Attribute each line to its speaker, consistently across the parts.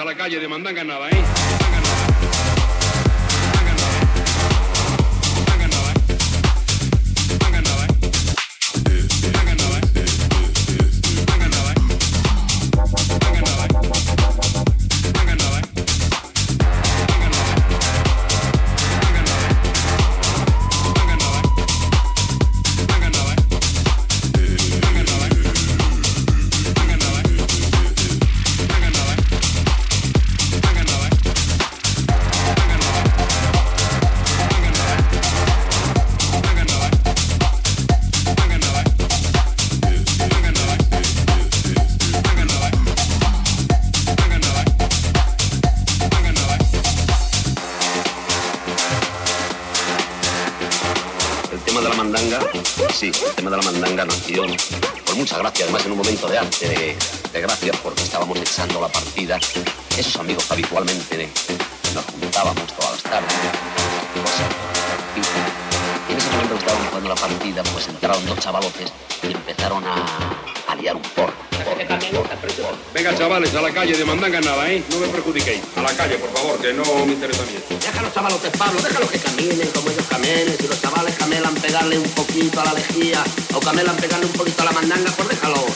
Speaker 1: a la calle de Mandanga nada, ¿eh? ¿Eh? No me perjudiquéis. A la calle, por favor, que no me interesa a mí.
Speaker 2: Déjalos, chavalotes, Pablo, déjalos que caminen como ellos caminen. Si los chavales camelan pegarle un poquito a la lejía o camelan pegarle un poquito a la mandanga, pues déjalo,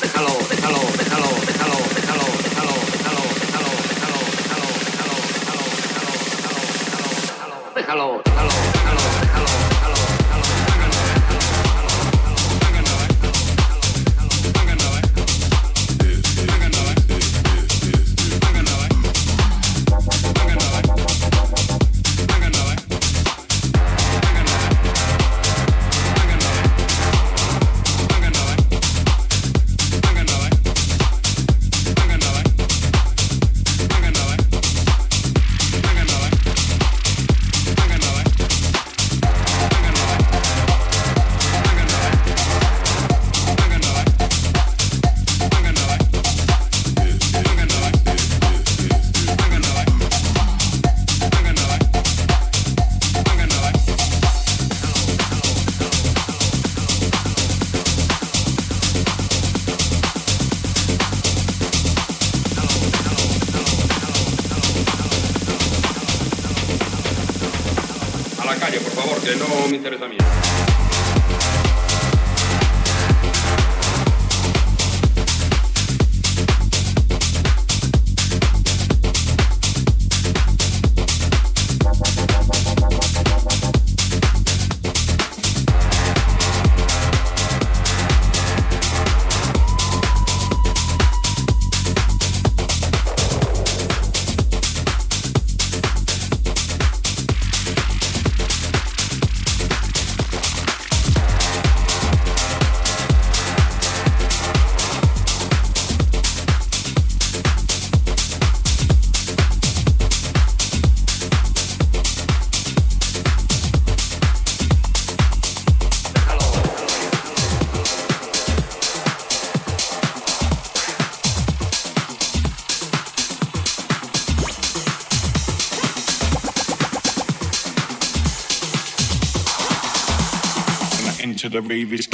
Speaker 3: babies.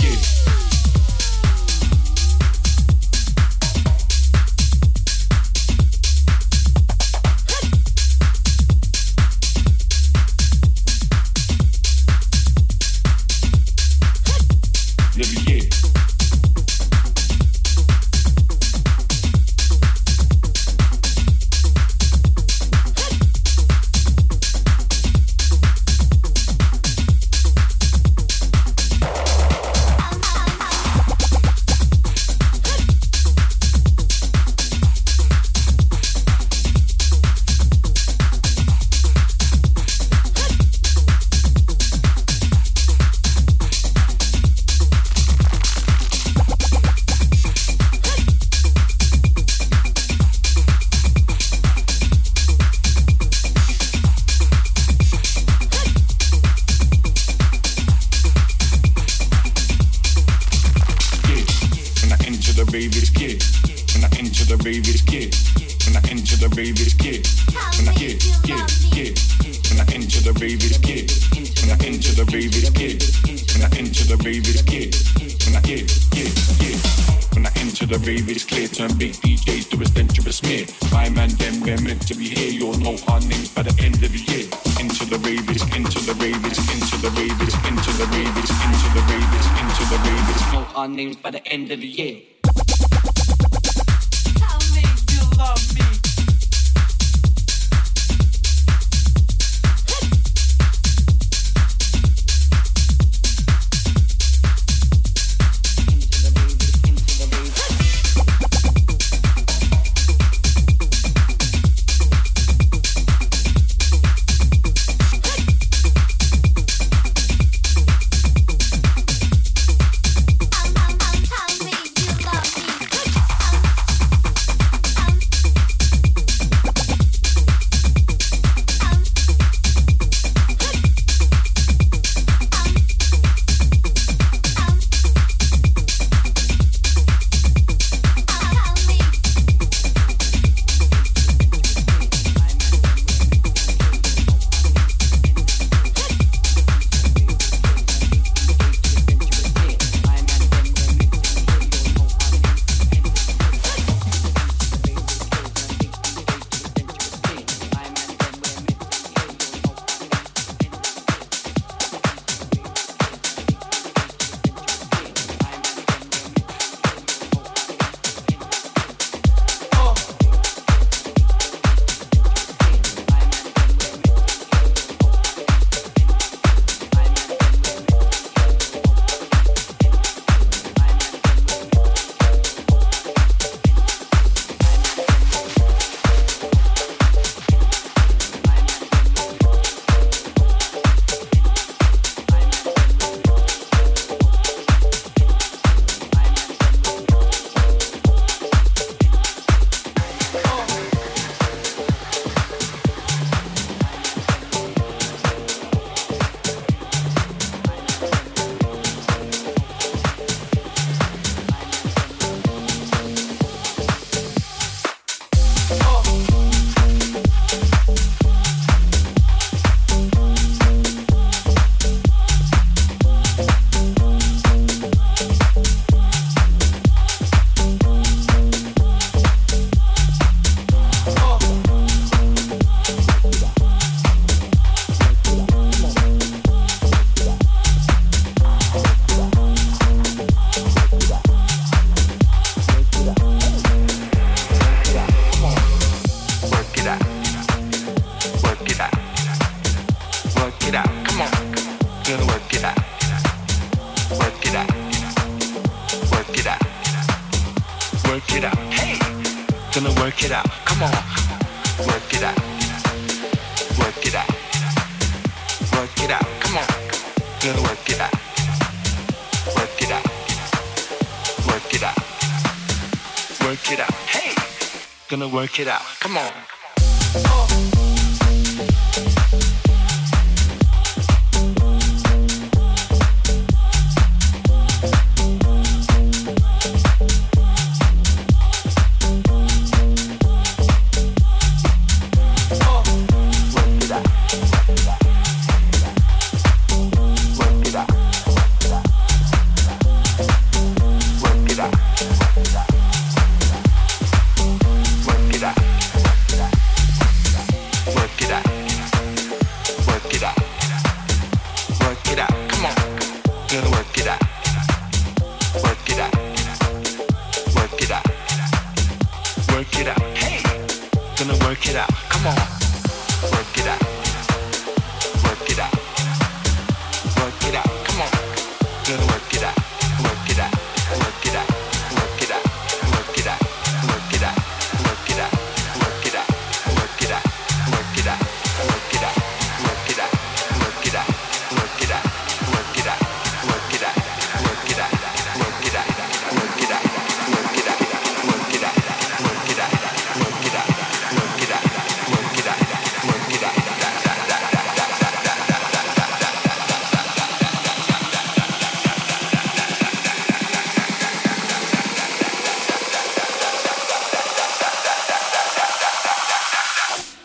Speaker 4: Work it out. Come on.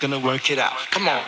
Speaker 4: Gonna work it out. Come on.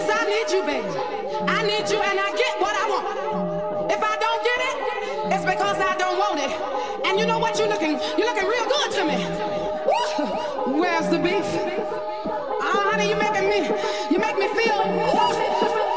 Speaker 4: Yes, I need you, baby. I need you and I get what I want. If I don't get it, it's because I don't want it. And you know what? You're looking, you're looking real good to me. Woo! Where's the beef? Oh, honey, you making
Speaker 5: me, you make me feel. Woo!